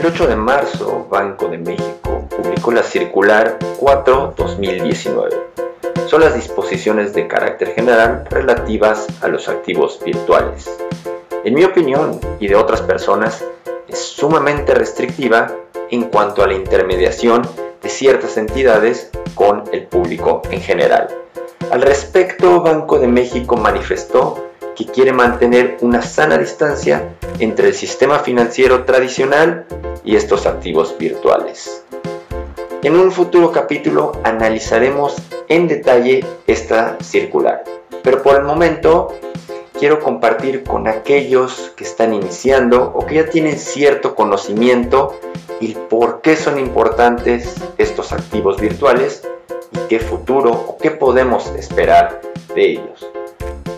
El 8 de marzo, Banco de México publicó la circular 4-2019. Son las disposiciones de carácter general relativas a los activos virtuales. En mi opinión y de otras personas, es sumamente restrictiva en cuanto a la intermediación de ciertas entidades con el público en general. Al respecto, Banco de México manifestó quiere mantener una sana distancia entre el sistema financiero tradicional y estos activos virtuales. En un futuro capítulo analizaremos en detalle esta circular, pero por el momento quiero compartir con aquellos que están iniciando o que ya tienen cierto conocimiento y por qué son importantes estos activos virtuales y qué futuro o qué podemos esperar de ellos.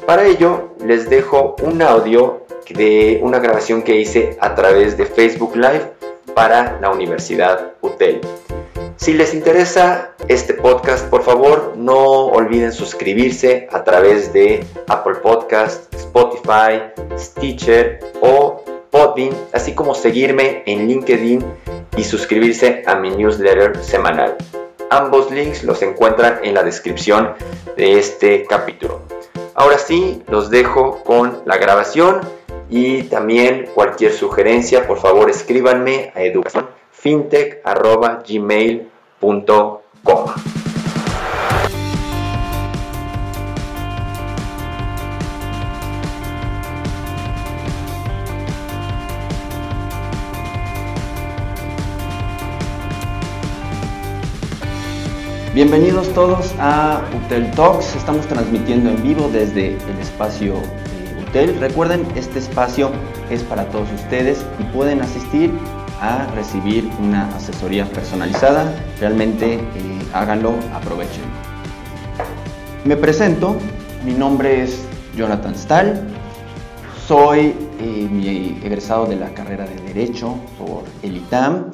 Para ello les dejo un audio de una grabación que hice a través de Facebook Live para la Universidad UTEL. Si les interesa este podcast, por favor no olviden suscribirse a través de Apple Podcast, Spotify, Stitcher o Podbean, así como seguirme en LinkedIn y suscribirse a mi newsletter semanal. Ambos links los encuentran en la descripción de este capítulo. Ahora sí, los dejo con la grabación y también cualquier sugerencia, por favor escríbanme a educacionfintech.gmail.com. Bienvenidos todos a Utel Talks. Estamos transmitiendo en vivo desde el espacio eh, Utel. Recuerden, este espacio es para todos ustedes y pueden asistir a recibir una asesoría personalizada. Realmente eh, háganlo, aprovechen. Me presento, mi nombre es Jonathan Stahl. Soy eh, egresado de la carrera de Derecho por el ITAM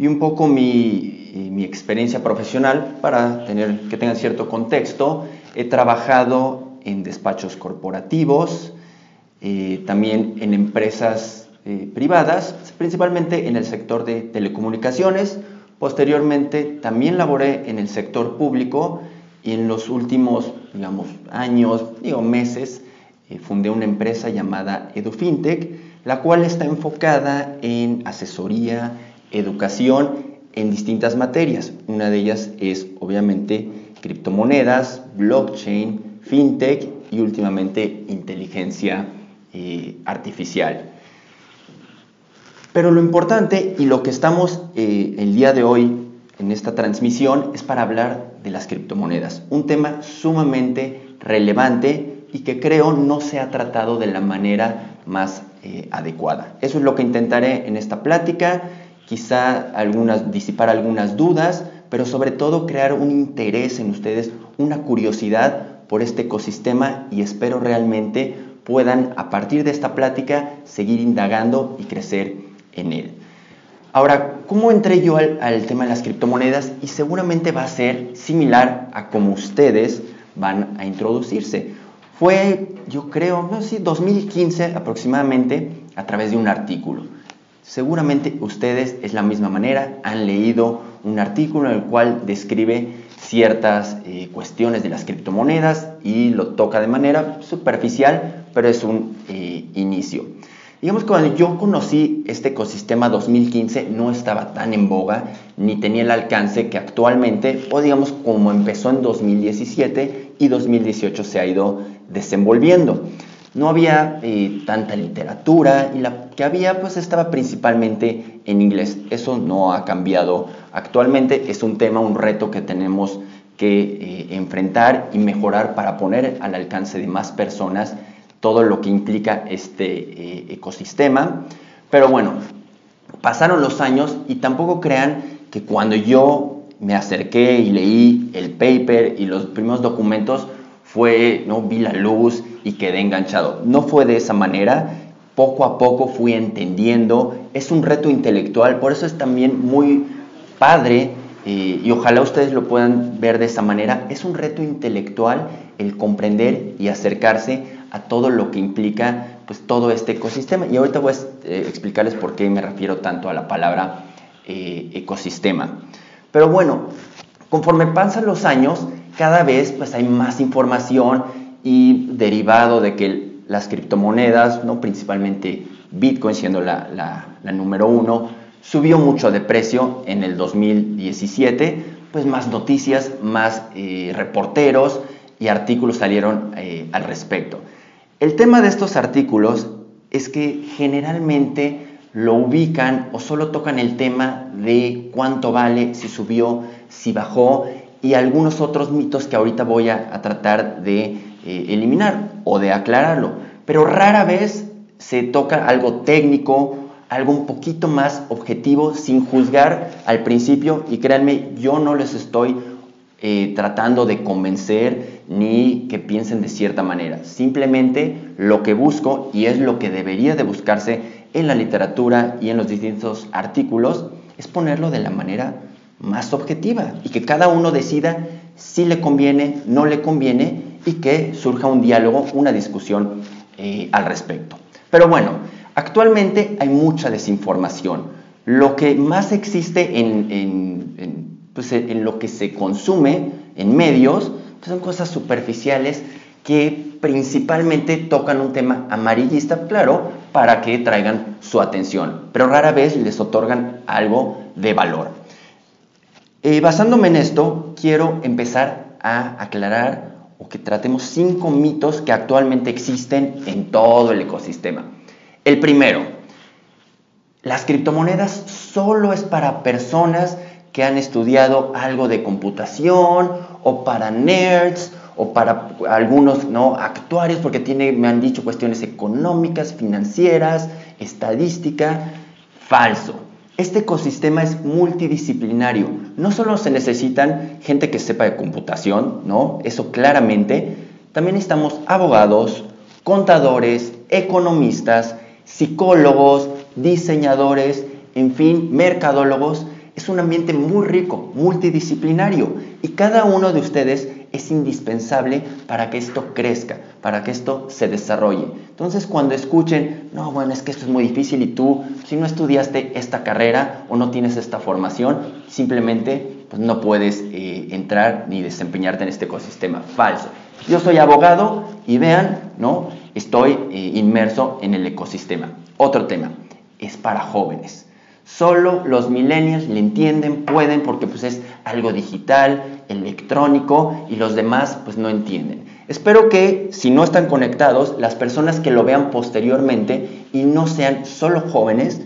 y un poco mi mi experiencia profesional para tener, que tengan cierto contexto. He trabajado en despachos corporativos, eh, también en empresas eh, privadas, principalmente en el sector de telecomunicaciones. Posteriormente también laboré en el sector público y en los últimos, digamos, años, digo, meses, eh, fundé una empresa llamada EduFintech, la cual está enfocada en asesoría, educación en distintas materias. Una de ellas es obviamente criptomonedas, blockchain, fintech y últimamente inteligencia eh, artificial. Pero lo importante y lo que estamos eh, el día de hoy en esta transmisión es para hablar de las criptomonedas, un tema sumamente relevante y que creo no se ha tratado de la manera más eh, adecuada. Eso es lo que intentaré en esta plática quizá disipar algunas dudas, pero sobre todo crear un interés en ustedes, una curiosidad por este ecosistema y espero realmente puedan a partir de esta plática seguir indagando y crecer en él. Ahora, ¿cómo entré yo al, tema de las criptomonedas? Y seguramente va a ser similar a como ustedes van a introducirse. Fue, yo creo, no sé, 2015 aproximadamente, a través de un artículo. Seguramente ustedes es la misma manera, han leído un artículo en el cual describe ciertas eh, cuestiones de las criptomonedas y lo toca de manera superficial, pero es un eh, inicio. Digamos que cuando yo conocí este ecosistema 2015 no estaba tan en boga ni tenía el alcance que actualmente, o digamos como empezó en 2017 y 2018 se ha ido desenvolviendo no había eh, tanta literatura y la que había pues estaba principalmente en inglés. Eso no ha cambiado actualmente, es un tema, un reto que tenemos que eh, enfrentar y mejorar para poner al alcance de más personas todo lo que implica este eh, ecosistema. Pero bueno, pasaron los años y tampoco crean que cuando yo me acerqué y leí el paper y los primeros documentos fue, no vi la luz y quedé enganchado. No fue de esa manera, poco a poco fui entendiendo, es un reto intelectual, por eso es también muy padre eh, y ojalá ustedes lo puedan ver de esa manera, es un reto intelectual el comprender y acercarse a todo lo que implica pues todo este ecosistema y ahorita pues eh, explicarles por qué me refiero tanto a la palabra eh, ecosistema. Pero bueno, conforme pasan los años, cada vez pues hay más información y derivado de que las criptomonedas, ¿no? principalmente Bitcoin siendo la, número uno, subió mucho de precio en el 2017, pues más noticias, más eh, reporteros y artículos salieron eh, al respecto. El tema de estos artículos es que generalmente lo ubican o solo tocan el tema de cuánto vale, si subió, si bajó y algunos otros mitos que ahorita voy a, tratar de eh, eliminar o de aclararlo. Pero rara vez se toca algo técnico, algo un poquito más objetivo, sin juzgar al principio. Y créanme, yo no les estoy eh, tratando de convencer ni que piensen de cierta manera. Simplemente lo que busco, y es lo que debería de buscarse en la literatura y en los distintos artículos, es ponerlo de la manera más objetiva y que cada uno decida si le conviene, no le conviene y que surja un diálogo, una discusión eh, al respecto. Pero bueno, actualmente hay mucha desinformación. Lo que más existe en, pues, lo que se consume en medios pues, son cosas superficiales que principalmente tocan un tema amarillista, claro, para que traigan su atención, pero rara vez les otorgan algo de valor. Eh, basándome en esto, quiero empezar a aclarar o que tratemos cinco mitos que actualmente existen en todo el ecosistema. El primero, las criptomonedas solo es para personas que han estudiado algo de computación o para nerds o para algunos no actuarios porque tiene, me han dicho cuestiones económicas, financieras, estadística. Falso. Este ecosistema es multidisciplinario. No solo se necesitan gente que sepa de computación, ¿no? Eso claramente. También necesitamos abogados, contadores, economistas, psicólogos, diseñadores, en fin, mercadólogos. Es un ambiente muy rico, multidisciplinario y cada uno de ustedes es indispensable para que esto crezca, para que esto se desarrolle. Entonces cuando escuchen, no, bueno, es que esto es muy difícil y tú, si no estudiaste esta carrera o no tienes esta formación, simplemente pues, no puedes eh, entrar ni desempeñarte en este ecosistema. Falso. Yo soy abogado y vean, ¿no? Estoy eh, inmerso en el ecosistema. Otro tema, es para jóvenes. Solo los millennials le entienden, pueden, porque pues es algo digital, electrónico y los demás pues no entienden. Espero que si no están conectados, las personas que lo vean posteriormente y no sean solo jóvenes,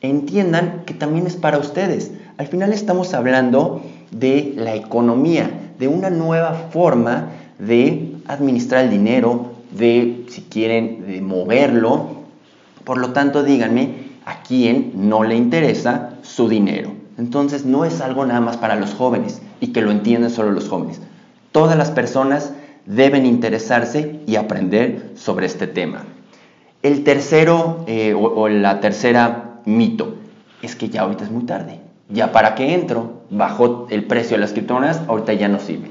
entiendan que también es para ustedes. Al final estamos hablando de la economía, de una nueva forma de administrar el dinero, de, si quieren, de moverlo. Por lo tanto, díganme a quién no le interesa su dinero. Entonces no es algo nada más para los jóvenes y que lo entienden solo los jóvenes. Todas las personas deben interesarse y aprender sobre este tema. El tercero eh, o, la tercera mito es que ya ahorita es muy tarde. Ya para que entro, bajó el precio de las criptomonedas, ahorita ya no sirve.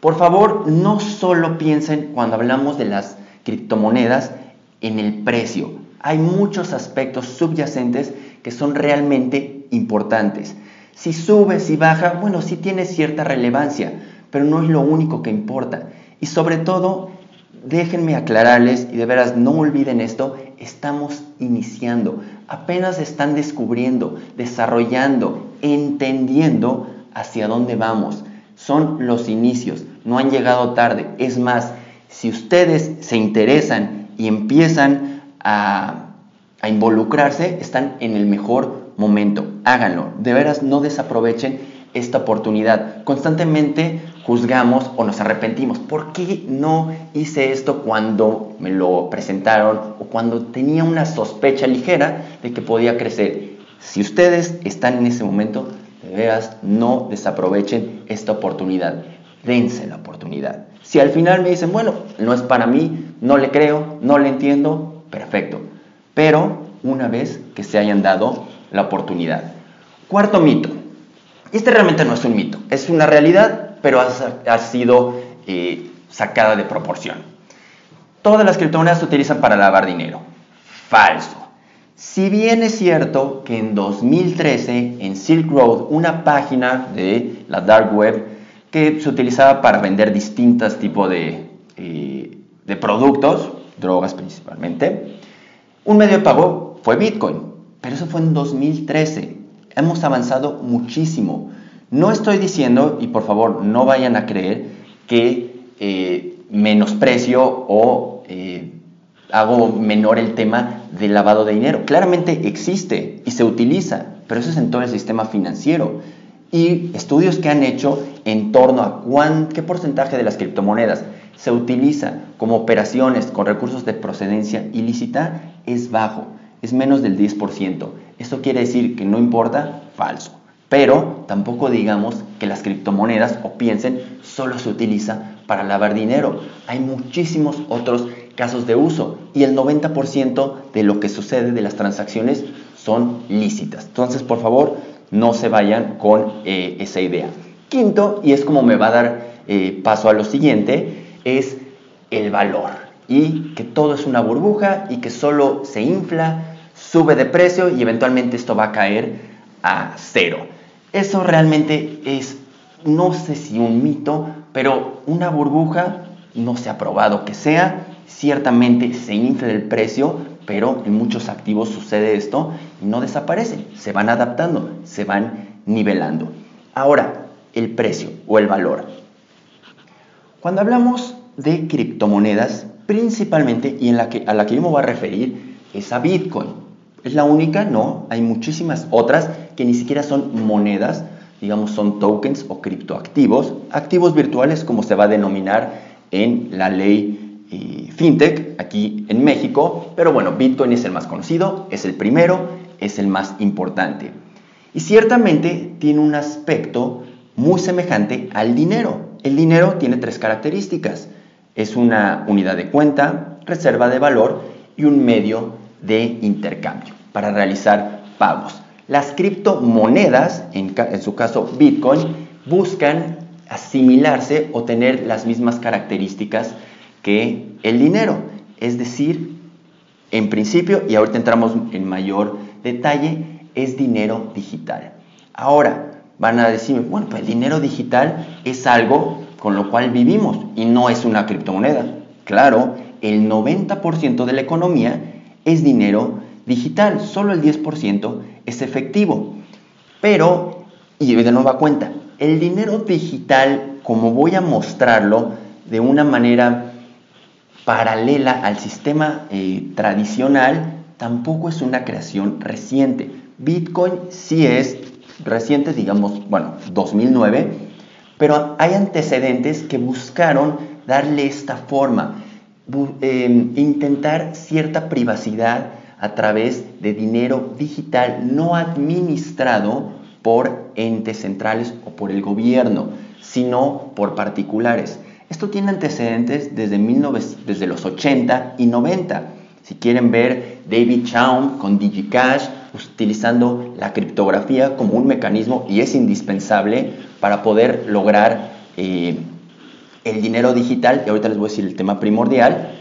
Por favor, no solo piensen cuando hablamos de las criptomonedas en el precio. Hay muchos aspectos subyacentes que son realmente importantes. Si sube, si baja, bueno, sí tiene cierta relevancia, pero no es lo único que importa. Y sobre todo, déjenme aclararles, y de veras no olviden esto, estamos iniciando, apenas están descubriendo, desarrollando, entendiendo hacia dónde vamos. Son los inicios, no han llegado tarde. Es más, si ustedes se interesan y empiezan a, a involucrarse, están en el mejor momento, háganlo. De veras, no desaprovechen esta oportunidad. Constantemente juzgamos o nos arrepentimos. ¿Por qué no hice esto cuando me lo presentaron o cuando tenía una sospecha ligera de que podía crecer? Si ustedes están en ese momento, de veras, no desaprovechen esta oportunidad. Dense la oportunidad. Si al final me dicen, bueno, no es para mí, no le creo, no le entiendo, perfecto. Pero una vez que se hayan dado la oportunidad. Cuarto mito. Este realmente no es un mito, es una realidad, pero ha, sido eh, sacada de proporción. Todas las criptomonedas se utilizan para lavar dinero. Falso. Si bien es cierto que en 2013 en Silk Road, una página de la dark web que se utilizaba para vender distintos tipos de, eh, de productos, drogas principalmente, un medio de pago fue Bitcoin, pero eso fue en 2013. Hemos avanzado muchísimo. No estoy diciendo, y por favor no vayan a creer, que eh, menosprecio o eh, hago menor el tema del lavado de dinero. Claramente existe y se utiliza, pero eso es en todo el sistema financiero. Y estudios que han hecho en torno a qué porcentaje de las criptomonedas se utiliza como operaciones con recursos de procedencia ilícita es bajo, es menos del 10%. Esto quiere decir que no importa, falso. Pero tampoco digamos que las criptomonedas o piensen solo se utiliza para lavar dinero. Hay muchísimos otros casos de uso y el 90% de lo que sucede de las transacciones son lícitas. Entonces, por favor, no se vayan con eh, esa idea. Quinto, y es como me va a dar eh, paso a lo siguiente, es el valor y que todo es una burbuja y que solo se infla, sube de precio y eventualmente esto va a caer a cero. Eso realmente es, no sé si un mito, pero una burbuja no se ha probado que sea. Ciertamente se infla el precio, pero en muchos activos sucede esto y no desaparecen, se van adaptando, se van nivelando. Ahora, el precio o el valor. Cuando hablamos de criptomonedas, principalmente, y a la que yo me voy a referir, es a Bitcoin. ¿Es la única? No, hay muchísimas otras que ni siquiera son monedas, digamos son tokens o criptoactivos, activos virtuales como se va a denominar en la ley eh, fintech aquí en México, pero bueno, Bitcoin es el más conocido, es el primero, es el más importante. Y ciertamente tiene un aspecto muy semejante al dinero. El dinero tiene tres características. Es una unidad de cuenta, reserva de valor y un medio de intercambio para realizar pagos. Las criptomonedas, en, su caso Bitcoin, buscan asimilarse o tener las mismas características que el dinero. Es decir, en principio, y ahorita entramos en mayor detalle, es dinero digital. Ahora, van a decirme, bueno, pues el dinero digital es algo con lo cual vivimos y no es una criptomoneda. Claro, el 90% de la economía es dinero digital, solo el 10% es efectivo. Pero, y de nueva cuenta, el dinero digital, como voy a mostrarlo de una manera paralela al sistema eh, tradicional, tampoco es una creación reciente. Bitcoin sí es reciente, digamos, bueno, 2009, pero hay antecedentes que buscaron darle esta forma, em, intentar cierta privacidad a través de dinero digital no administrado por entes centrales o por el gobierno, sino por particulares. Esto tiene antecedentes desde, los 80 y 90. Si quieren ver David Chaum con DigiCash, utilizando la criptografía como un mecanismo y es indispensable para poder lograr eh, el dinero digital, y ahorita les voy a decir el tema primordial.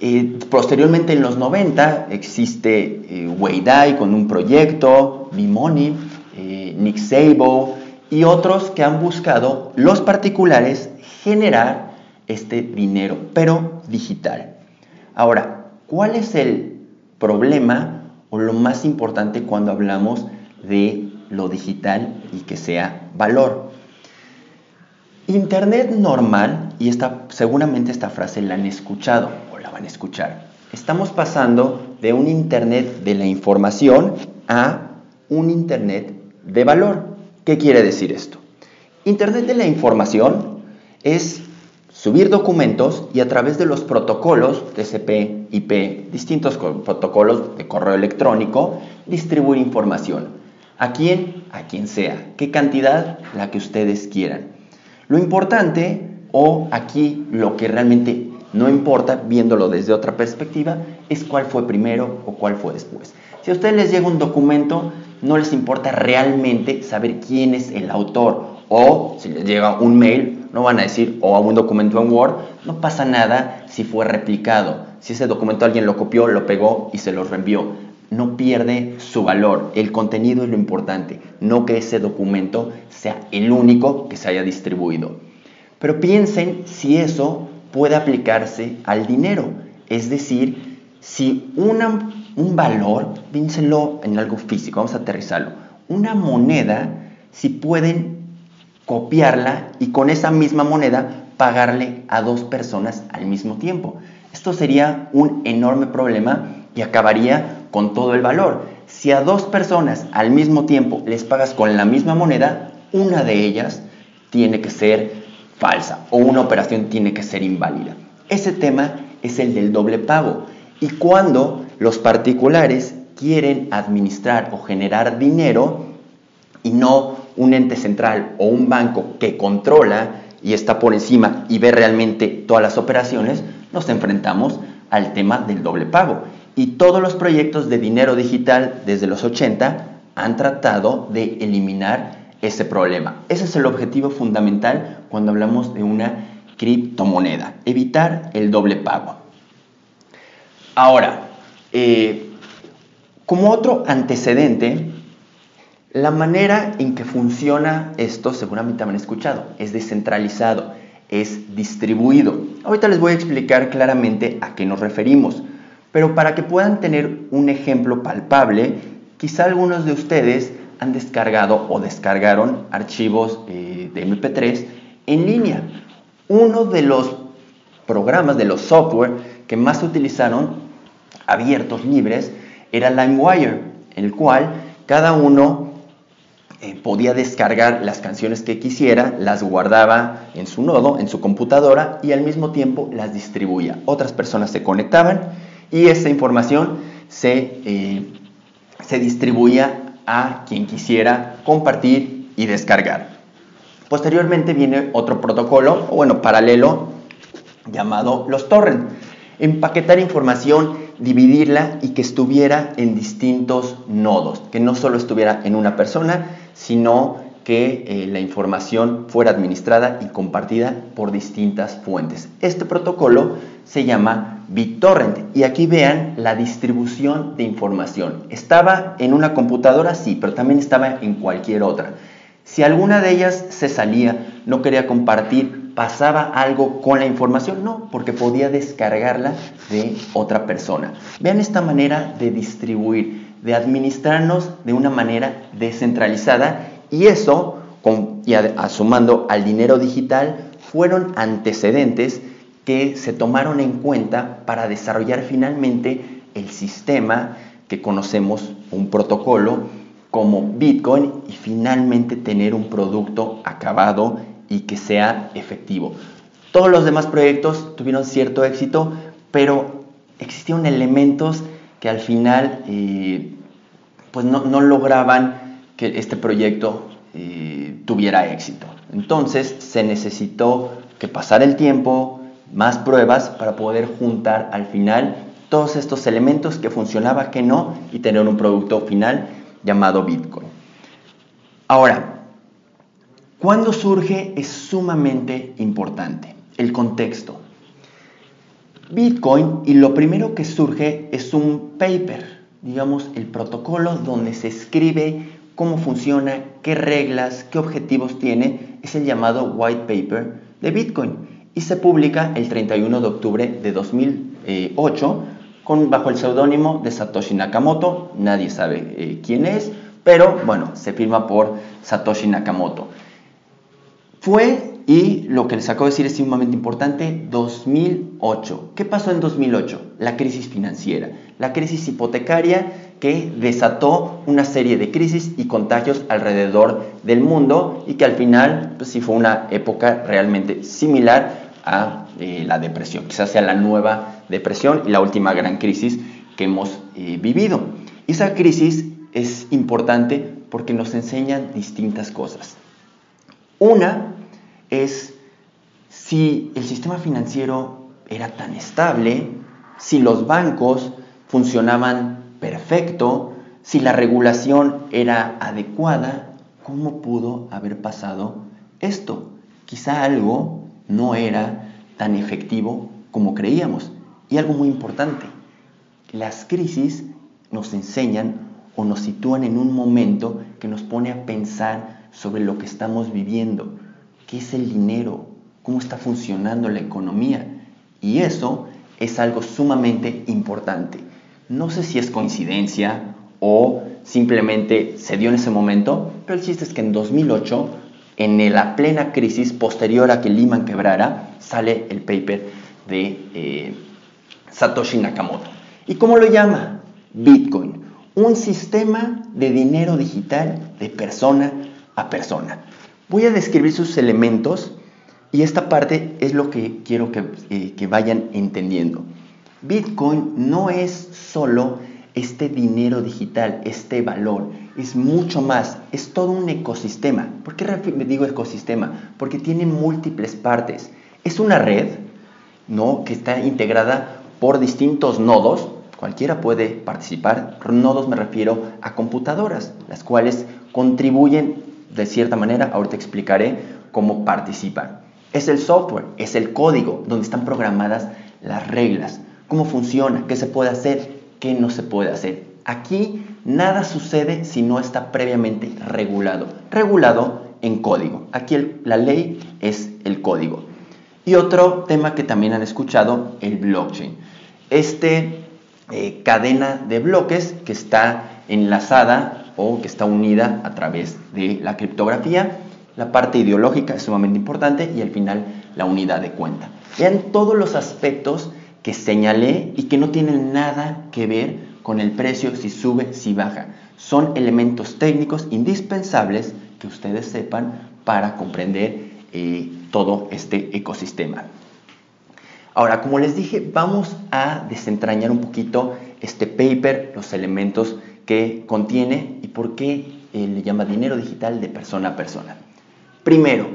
Eh, posteriormente en los 90 existe eh, Weidai con un proyecto, Bimoni, eh, Nick Sabo y otros que han buscado los particulares generar este dinero, pero digital. Ahora, ¿cuál es el problema o lo más importante cuando hablamos de lo digital y que sea valor. Internet normal, y esta, seguramente esta frase la han escuchado o la van a escuchar, estamos pasando de un Internet de la información a un Internet de valor. ¿Qué quiere decir esto? Internet de la información es subir documentos y a través de los protocolos TCP, IP, distintos protocolos de correo electrónico, distribuir información. ¿A quién? A quien sea. ¿Qué cantidad? La que ustedes quieran. Lo importante, o aquí lo que realmente no importa, viéndolo desde otra perspectiva, es cuál fue primero o cuál fue después. Si a ustedes les llega un documento, no les importa realmente saber quién es el autor. O si les llega un mail, no van a decir, o a un documento en Word, no pasa nada si fue replicado. Si ese documento alguien lo copió, lo pegó y se lo reenvió, no pierde su valor. El contenido es lo importante, no que ese documento sea el único que se haya distribuido. Pero piensen si eso puede aplicarse al dinero. Es decir, si un valor, piénsenlo en algo físico, vamos a aterrizarlo, una moneda, si pueden copiarla y con esa misma moneda pagarle a dos personas al mismo tiempo. Esto sería un enorme problema y acabaría con todo el valor. Si a dos personas al mismo tiempo les pagas con la misma moneda, una de ellas tiene que ser falsa o una operación tiene que ser inválida. Ese tema es el del doble pago. Y cuando los particulares quieren administrar o generar dinero y no un ente central o un banco que controla y está por encima y ve realmente todas las operaciones, nos enfrentamos al tema del doble pago. Y todos los proyectos de dinero digital desde los 80 han tratado de eliminar ese problema. Ese es el objetivo fundamental cuando hablamos de una criptomoneda, evitar el doble pago. Ahora, eh, como otro antecedente, la manera en que funciona esto, seguramente han escuchado, es descentralizado, es distribuido. Ahorita les voy a explicar claramente a qué nos referimos, pero para que puedan tener un ejemplo palpable, quizá algunos de ustedes han descargado o descargaron archivos eh, de MP3 en línea. Uno de los programas, de los software que más se utilizaron, abiertos, libres, era LimeWire, el cual cada uno eh, podía descargar las canciones que quisiera, las guardaba en su nodo, en su computadora y al mismo tiempo las distribuía. Otras personas se conectaban y esa información se, eh, se distribuía a quien quisiera compartir y descargar. Posteriormente viene otro protocolo, o bueno, paralelo, llamado los torrent. Empaquetar información, dividirla y que estuviera en distintos nodos, que no solo estuviera en una persona, sino que eh, la información fuera administrada y compartida por distintas fuentes. Este protocolo se llama BitTorrent y aquí vean la distribución de información. Estaba en una computadora, sí, pero también estaba en cualquier otra. Si alguna de ellas se salía, no quería compartir, pasaba algo con la información, no, porque podía descargarla de otra persona. Vean esta manera de distribuir, de administrarnos de una manera descentralizada y eso, y asumando al dinero digital, fueron antecedentes que se tomaron en cuenta para desarrollar finalmente el sistema que conocemos, un protocolo como Bitcoin y finalmente tener un producto acabado y que sea efectivo. Todos los demás proyectos tuvieron cierto éxito, pero existieron elementos que al final eh, pues no, lograban que este proyecto eh, tuviera éxito. Entonces se necesitó que pasara el tiempo, más pruebas para poder juntar al final todos estos elementos que funcionaba, que no, y tener un producto final llamado Bitcoin. Ahora, cuando surge es sumamente importante el contexto. Bitcoin y lo primero que surge es un paper, digamos el protocolo donde se escribe cómo funciona, qué reglas, qué objetivos tiene, es el llamado white paper de Bitcoin y se publica el 31 de octubre de 2008 con, bajo el seudónimo de Satoshi Nakamoto. Nadie sabe eh, quién es, pero bueno, se firma por Satoshi Nakamoto. Fue, y lo que les acabo de decir es sumamente importante, 2008. ¿Qué pasó en 2008? La crisis financiera, la crisis hipotecaria que desató una serie de crisis y contagios alrededor del mundo y que al final pues sí fue una época realmente similar a eh, la depresión, quizás sea la nueva depresión y la última gran crisis que hemos eh, vivido. Esa crisis es importante porque nos enseñan distintas cosas. Una es si el sistema financiero era tan estable, si los bancos funcionaban perfecto, si la regulación era adecuada, ¿cómo pudo haber pasado esto? Quizá algo no era tan efectivo como creíamos. Y algo muy importante, las crisis nos enseñan o nos sitúan en un momento que nos pone a pensar sobre lo que estamos viviendo, qué es el dinero, cómo está funcionando la economía. Y eso es algo sumamente importante. No sé si es coincidencia o simplemente se dio en ese momento, pero el chiste es que en 2008, en la plena crisis posterior a que Lehman quebrara, sale el paper de eh, Satoshi Nakamoto. ¿Y cómo lo llama? Bitcoin, un sistema de dinero digital de persona a persona. Voy a describir sus elementos y esta parte es lo que quiero que, eh, que vayan entendiendo. Bitcoin no es solo este dinero digital, este valor, es mucho más, es todo un ecosistema. ¿Por qué digo ecosistema? Porque tiene múltiples partes. Es una red, ¿no? Que está integrada por distintos nodos, cualquiera puede participar. Nodos me refiero a computadoras, las cuales contribuyen de cierta manera, ahorita explicaré cómo participan. Es el software, es el código donde están programadas las reglas, cómo funciona, qué se puede hacer, qué no se puede hacer. Aquí nada sucede si no está previamente regulado. Regulado en código. Aquí la ley es el código. Y otro tema que también han escuchado, el blockchain. Este eh, cadena de bloques que está enlazada o que está unida a través de la criptografía. La parte ideológica es sumamente importante y al final la unidad de cuenta. Vean todos los aspectos que señalé y que no tienen nada que ver con el precio, si sube, si baja. Son elementos técnicos indispensables que ustedes sepan para comprender eh, todo este ecosistema. Ahora, como les dije, vamos a desentrañar un poquito este paper, los elementos que contiene y por qué eh, le llama dinero digital de persona a persona. Primero,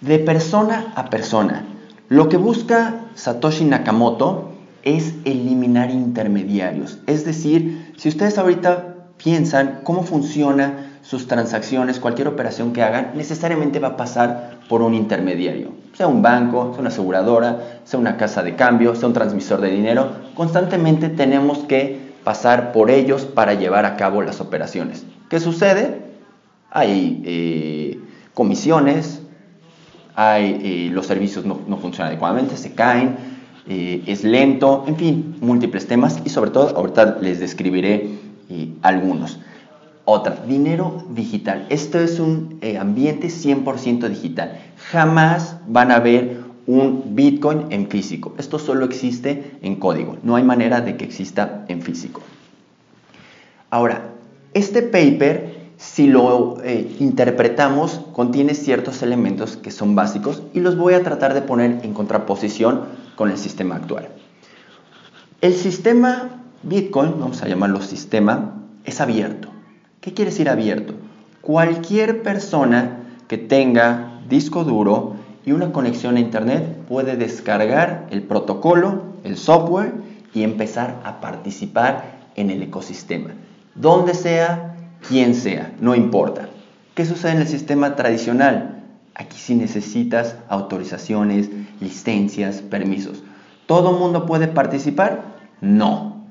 de persona a persona. Lo que busca Satoshi Nakamoto es eliminar intermediarios. Es decir, si ustedes ahorita piensan cómo funciona sus transacciones, cualquier operación que hagan, necesariamente va a pasar por un intermediario. Sea un banco, sea una aseguradora, sea una casa de cambio, sea un transmisor de dinero. Constantemente tenemos que pasar por ellos para llevar a cabo las operaciones. ¿Qué sucede? Hay eh, comisiones, hay, eh, los servicios no, funcionan adecuadamente, se caen, eh, es lento, en fin, múltiples temas y sobre todo ahorita les describiré eh, algunos. Otra, dinero digital. Esto es un ambiente 100% digital. Jamás van a ver un Bitcoin en físico. Esto solo existe en código. No hay manera de que exista en físico. Ahora, este paper si lo eh, interpretamos, contiene ciertos elementos que son básicos y los voy a tratar de poner en contraposición con el sistema actual. El sistema Bitcoin, vamos a llamarlo sistema, es abierto. ¿Qué quiere decir abierto? Cualquier persona que tenga disco duro y una conexión a Internet puede descargar el protocolo, el software y empezar a participar en el ecosistema. Donde sea, quien sea, no importa. ¿Qué sucede en el sistema tradicional? Aquí sí necesitas autorizaciones, licencias, permisos. ¿Todo mundo puede participar? No.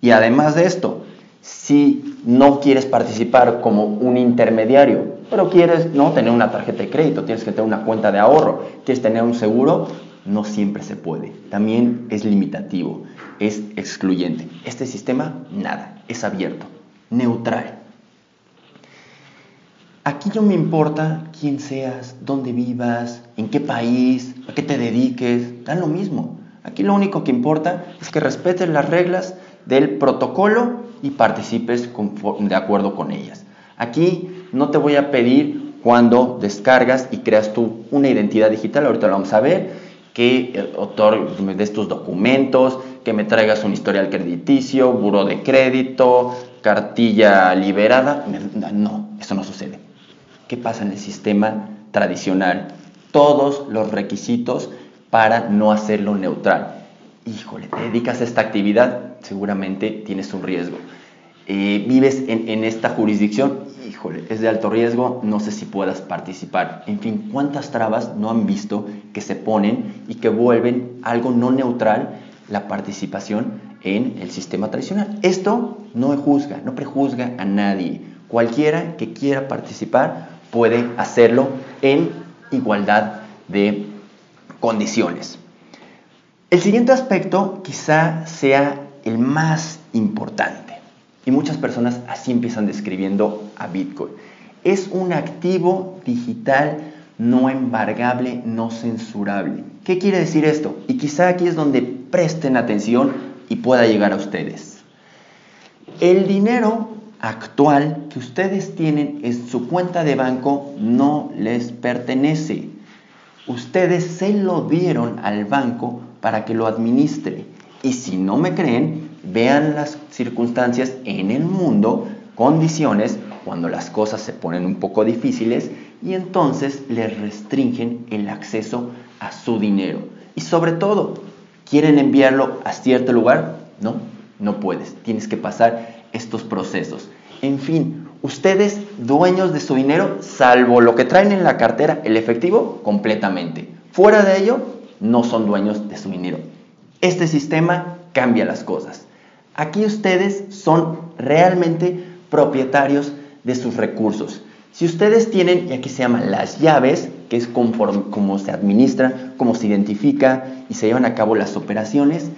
Y además de esto, si no quieres participar como un intermediario, pero quieres no tener una tarjeta de crédito, tienes que tener una cuenta de ahorro, quieres tener un seguro, no siempre se puede. También es limitativo, es excluyente. Este sistema, nada, es abierto, neutral. Aquí no me importa quién seas, dónde vivas, en qué país, a qué te dediques, da lo mismo. Aquí lo único que importa es que respetes las reglas del protocolo y participes de acuerdo con ellas. Aquí no te voy a pedir cuando descargas y creas tú una identidad digital, ahorita lo vamos a ver, que me des tus documentos, que me traigas un historial crediticio, buro de crédito, cartilla liberada. No, eso no sucede. ¿Qué pasa en el sistema tradicional? Todos los requisitos para no hacerlo neutral. Híjole, te dedicas a esta actividad, seguramente tienes un riesgo. Eh, vives en, en esta jurisdicción, híjole, es de alto riesgo, no sé si puedas participar. En fin, ¿cuántas trabas no han visto que se ponen y que vuelven algo no neutral la participación en el sistema tradicional. Esto no juzga, no prejuzga a nadie. Cualquiera que quiera participar puede hacerlo en igualdad de condiciones. El siguiente aspecto quizá sea el más importante y muchas personas así empiezan describiendo a Bitcoin. Es un activo digital no embargable, no censurable. ¿Qué quiere decir esto? Y quizá aquí es donde presten atención y pueda llegar a ustedes. El dinero actual que ustedes tienen en su cuenta de banco no les pertenece. Ustedes se lo dieron al banco para que lo administre. Y si no me creen, vean las circunstancias en el mundo, condiciones, cuando las cosas se ponen un poco difíciles y entonces les restringen el acceso a su dinero. Y sobre todo, ¿quieren enviarlo a cierto lugar? No, no puedes. Tienes que pasar estos procesos. En fin, ustedes dueños de su dinero, salvo lo que traen en la cartera, el efectivo, completamente. Fuera de ello, no son dueños de su dinero. Este sistema cambia las cosas. Aquí ustedes son realmente propietarios de sus recursos. Si ustedes tienen, y aquí se llaman las llaves, que es conforme, cómo se administra, cómo se identifica y se llevan a cabo las operaciones,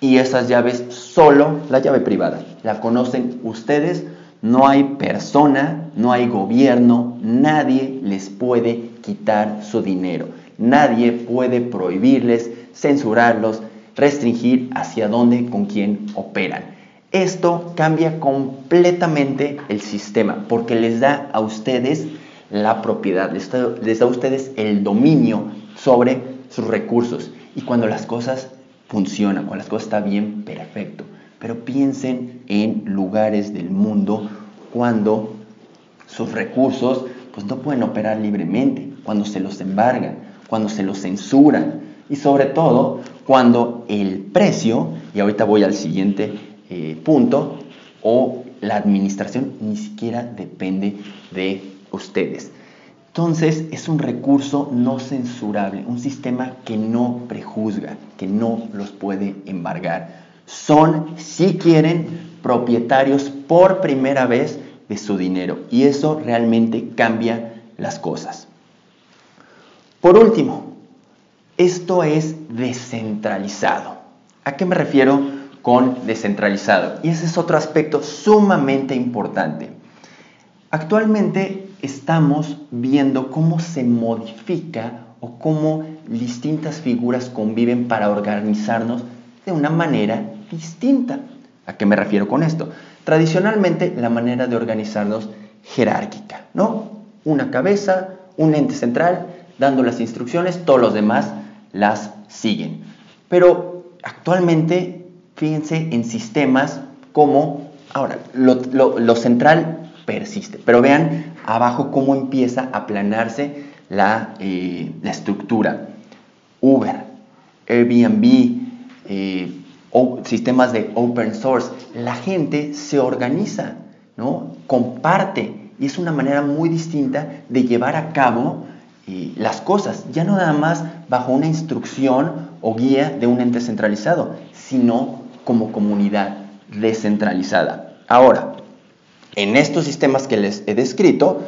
y esas llaves solo, la llave privada, la conocen ustedes, no hay persona, no hay gobierno, nadie les puede quitar su dinero, nadie puede prohibirles, censurarlos, restringir hacia dónde, con quién operan. Esto cambia completamente el sistema porque les da a ustedes la propiedad, les da, a ustedes el dominio sobre sus recursos. Y cuando las cosas funcionan, cuando las cosas están bien, perfecto. Pero piensen en lugares del mundo cuando sus recursos pues no pueden operar libremente, cuando se los embargan, cuando se los censuran y sobre todo cuando el precio, y ahorita voy al siguiente eh, punto, o la administración ni siquiera depende de ustedes. Entonces es un recurso no censurable, un sistema que no prejuzga, que no los puede embargar. Son, si quieren, propietarios por primera vez de su dinero y eso realmente cambia las cosas. Por último, esto es descentralizado. ¿A qué me refiero con descentralizado? Y ese es otro aspecto sumamente importante. Actualmente estamos viendo cómo se modifica o cómo distintas figuras conviven para organizarnos de una manera distinta. ¿A qué me refiero con esto? Tradicionalmente la manera de organizarnos jerárquica, ¿no? Una cabeza, un ente central, dando las instrucciones, todos los demás las siguen. Pero actualmente, fíjense en sistemas como, ahora, lo, central persiste, pero vean abajo cómo empieza a aplanarse la, eh, estructura. Uber, Airbnb, eh, o sistemas de open source, la gente se organiza, ¿no? comparte y es una manera muy distinta de llevar a cabo las cosas, ya no nada más bajo una instrucción o guía de un ente centralizado, sino como comunidad descentralizada. Ahora, en estos sistemas que les he descrito,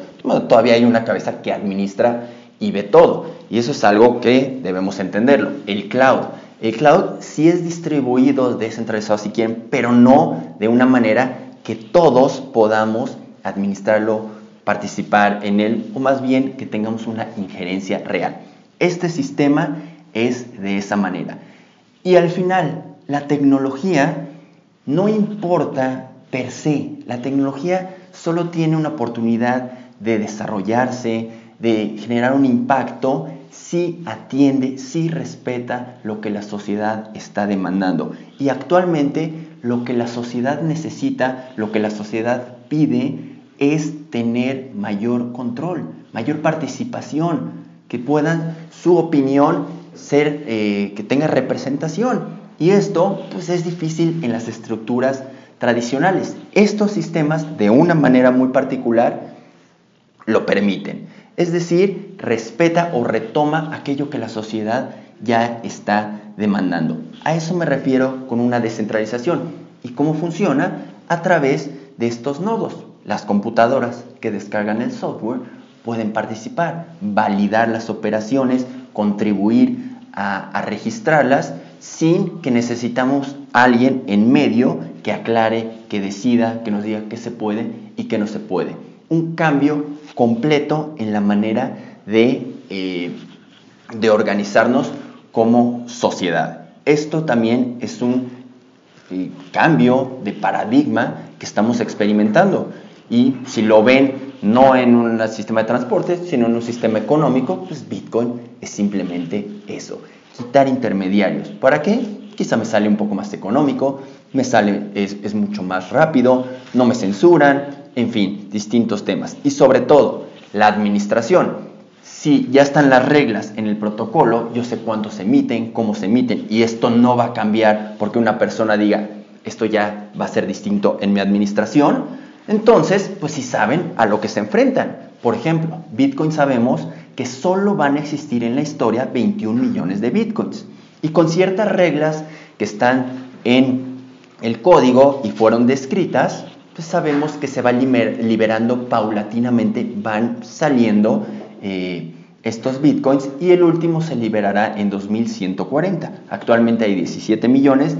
todavía hay una cabeza que administra y ve todo. Y eso es algo que debemos entenderlo. El cloud. El cloud sí es distribuido, descentralizado si quieren, pero no de una manera que todos podamos administrarlo participar en él o más bien que tengamos una injerencia real. Este sistema es de esa manera. Y al final, la tecnología no importa per se, la tecnología solo tiene una oportunidad de desarrollarse, de generar un impacto si atiende, si respeta lo que la sociedad está demandando. Y actualmente lo que la sociedad necesita, lo que la sociedad pide, es tener mayor control, mayor participación, que puedan su opinión ser, eh, que tenga representación. Y esto pues es difícil en las estructuras tradicionales. Estos sistemas, de una manera muy particular, lo permiten. Es decir, respeta o retoma aquello que la sociedad ya está demandando. A eso me refiero con una descentralización. ¿Y cómo funciona? A través de estos nodos. Las computadoras que descargan el software pueden participar, validar las operaciones, contribuir a, registrarlas sin que necesitamos alguien en medio que aclare, que decida, que nos diga qué se puede y qué no se puede. Un cambio completo en la manera de, eh, de organizarnos como sociedad. Esto también es un eh, cambio de paradigma que estamos experimentando. Y si lo ven no en un sistema de transporte, sino en un sistema económico, pues Bitcoin es simplemente eso, quitar intermediarios. ¿Para qué? Quizá me sale un poco más económico, me sale, es, es mucho más rápido, no me censuran, en fin, distintos temas. Y sobre todo, la administración. Si ya están las reglas en el protocolo, yo sé cuánto se emiten, cómo se emiten, y esto no va a cambiar porque una persona diga, esto ya va a ser distinto en mi administración, entonces, pues si saben a lo que se enfrentan. Por ejemplo, Bitcoin sabemos que solo van a existir en la historia 21 millones de Bitcoins. Y con ciertas reglas que están en el código y fueron descritas, pues sabemos que se va liberando paulatinamente, van saliendo eh, estos bitcoins y el último se liberará en 2140. Actualmente hay 17 millones,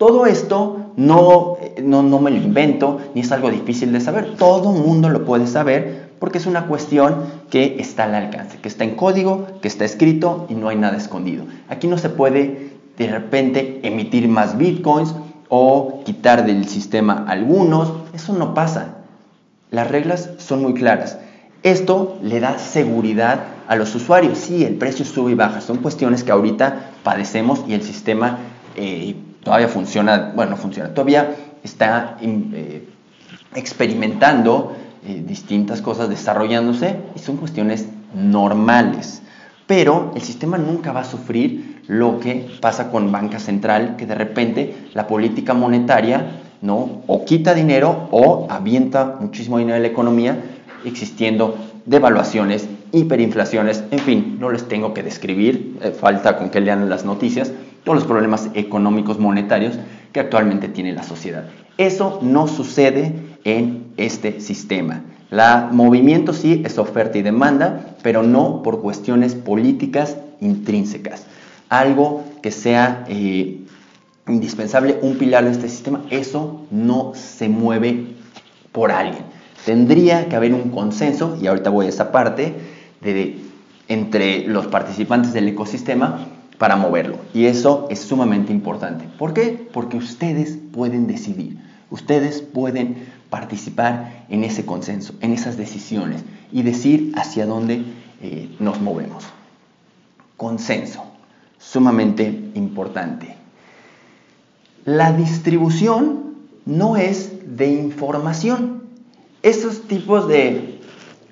todo esto no, no, me lo invento, ni es algo difícil de saber. Todo mundo lo puede saber porque es una cuestión que está al alcance, que está en código, que está escrito y no hay nada escondido. Aquí no se puede de repente emitir más bitcoins o quitar del sistema algunos. Eso no pasa. Las reglas son muy claras. Esto le da seguridad a los usuarios. Sí, el precio sube y baja. Son cuestiones que ahorita padecemos y el sistema eh, todavía funciona, bueno, no funciona, todavía está eh, experimentando eh, distintas cosas, desarrollándose, y son cuestiones normales. Pero el sistema nunca va a sufrir lo que pasa con banca central, que de repente la política monetaria ¿no? o quita dinero o avienta muchísimo dinero en la economía, existiendo devaluaciones, hiperinflaciones, en fin, no les tengo que describir, eh, falta con que lean las noticias, todos los problemas económicos monetarios que actualmente tiene la sociedad. Eso no sucede en este sistema. La movimiento sí es oferta y demanda, pero no por cuestiones políticas intrínsecas. Algo que sea eh, indispensable, un pilar de este sistema, eso no se mueve por alguien. Tendría que haber un consenso, y ahorita voy a esa parte, entre los participantes del ecosistema para moverlo. Y eso es sumamente importante. ¿Por qué? Porque ustedes pueden decidir, ustedes pueden participar en ese consenso, en esas decisiones y decir hacia dónde eh, nos movemos. Consenso, sumamente importante. La distribución no es de información. Esos tipos de,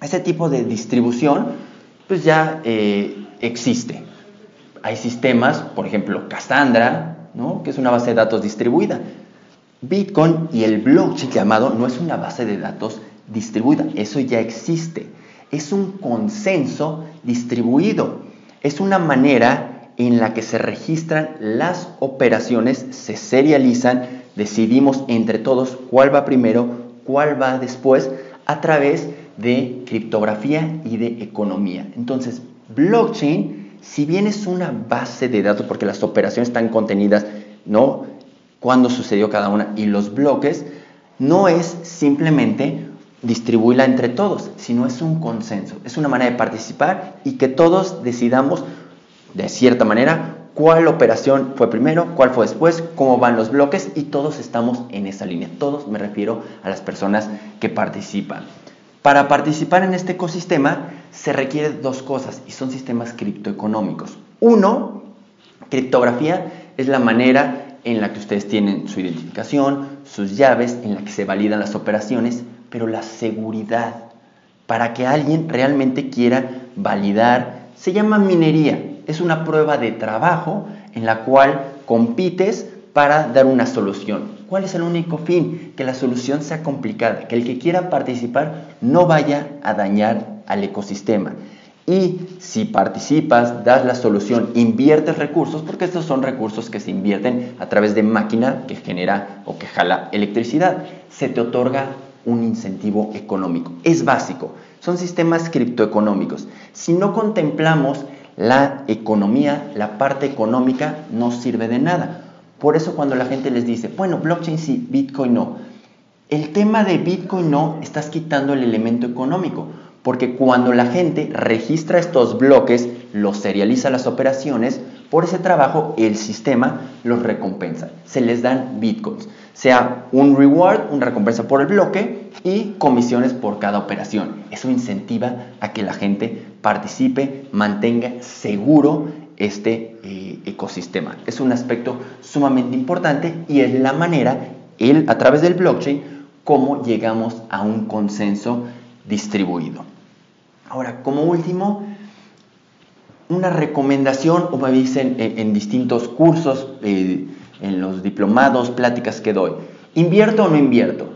ese tipo de distribución pues ya eh, existe hay sistemas, por ejemplo, Cassandra, ¿no? que es una base de datos distribuida. Bitcoin y el blockchain llamado no es una base de datos distribuida, eso ya existe. Es un consenso distribuido. Es una manera en la que se registran las operaciones, se serializan, decidimos entre todos cuál va primero, cuál va después, a través de criptografía y de economía. Entonces, blockchain si bien es una base de datos, porque las operaciones están contenidas, ¿no? Cuándo sucedió cada una y los bloques, no es simplemente distribuirla entre todos, sino es un consenso, es una manera de participar y que todos decidamos de cierta manera cuál operación fue primero, cuál fue después, cómo van los bloques y todos estamos en esa línea. Todos me refiero a las personas que participan. Para participar en este ecosistema se requiere dos cosas y son sistemas criptoeconómicos. Uno, criptografía es la manera en la que ustedes tienen su identificación, sus llaves, en la que se validan las operaciones, pero la seguridad, para que alguien realmente quiera validar, se llama minería. Es una prueba de trabajo en la cual compites para dar una solución. ¿Cuál es el único fin? Que la solución sea complicada, que el que quiera participar no vaya a dañar al ecosistema. Y si participas, das la solución, inviertes recursos, porque estos son recursos que se invierten a través de máquina que genera o que jala electricidad, se te otorga un incentivo económico. Es básico. Son sistemas criptoeconómicos. Si no contemplamos la economía, la parte económica no sirve de nada. Por eso cuando la gente les dice, bueno, blockchain sí, Bitcoin no. El tema de Bitcoin no, estás quitando el elemento económico. Porque cuando la gente registra estos bloques, los serializa las operaciones, por ese trabajo el sistema los recompensa. Se les dan bitcoins. Sea un reward, una recompensa por el bloque y comisiones por cada operación. Eso incentiva a que la gente participe, mantenga seguro este eh, ecosistema. Es un aspecto sumamente importante y es la manera, a través del blockchain, cómo llegamos a un consenso distribuido. Ahora, como último, una recomendación, o me dicen en, distintos cursos, eh, en los diplomados, pláticas que doy, ¿invierto o no invierto?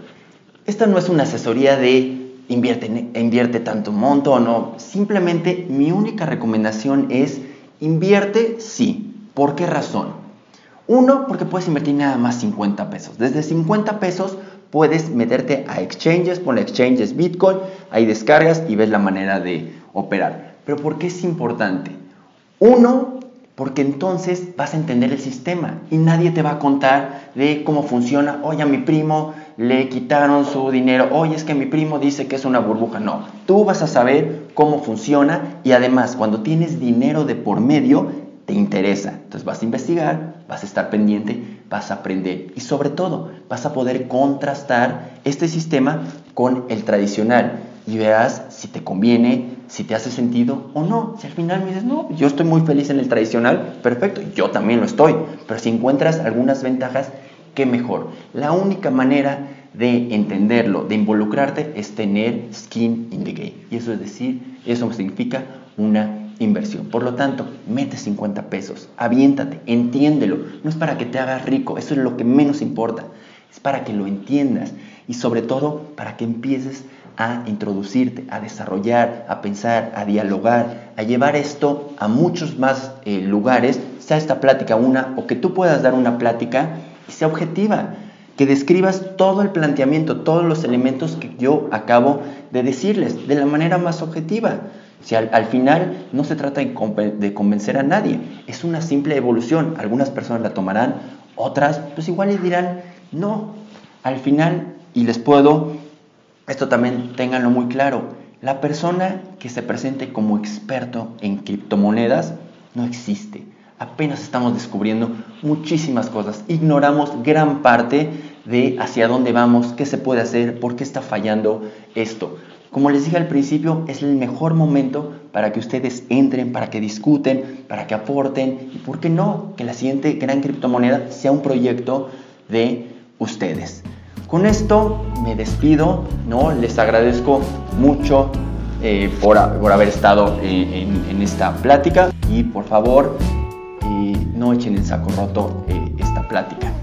Esta no es una asesoría de invierte, tanto monto o no. Simplemente mi única recomendación es invierte sí. ¿Por qué razón? Uno, porque puedes invertir nada más 50 pesos. Desde 50 pesos puedes meterte a exchanges, pon exchanges Bitcoin, ahí descargas y ves la manera de operar. Pero ¿por qué es importante? Uno, porque entonces vas a entender el sistema y nadie te va a contar de cómo funciona. Oye, a mi primo le quitaron su dinero. Oye, es que mi primo dice que es una burbuja. No, tú vas a saber cómo funciona y además cuando tienes dinero de por medio, te interesa. Entonces vas a investigar, vas a estar pendiente, vas a aprender y sobre todo vas a poder contrastar este sistema con el tradicional y verás si te conviene, si te hace sentido o no. Si al final me dices, no, yo estoy muy feliz en el tradicional, perfecto, yo también lo estoy. Pero si encuentras algunas ventajas, qué mejor. La única manera de entenderlo, de involucrarte, es tener skin in the game. Y eso es decir, eso significa una inversión. Por lo tanto, mete 50 pesos, aviéntate, entiéndelo. No es para que te hagas rico, eso es lo que menos importa. Es para que lo entiendas y sobre todo para que empieces a introducirte, a desarrollar, a pensar, a dialogar, a llevar esto a muchos más eh, lugares, sea esta plática una o que tú puedas dar una plática objetiva, que describas todo el planteamiento, todos los elementos que yo acabo de decirles de la manera más objetiva. Si al, final no se trata de, convencer a nadie, es una simple evolución. Algunas personas la tomarán, otras pues igual les dirán, no, al final, y les puedo, esto también ténganlo muy claro, la persona que se presente como experto en criptomonedas no existe. Apenas estamos descubriendo muchísimas cosas. Ignoramos gran parte de hacia dónde vamos, qué se puede hacer, por qué está fallando esto. Como les dije al principio, es el mejor momento para que ustedes entren, para que discuten, para que aporten y, ¿por qué no? Que la siguiente gran criptomoneda sea un proyecto de ustedes. Con esto me despido, ¿no? Les agradezco mucho eh, por, haber estado eh, en, esta plática y por favor no echen en saco roto esta plática.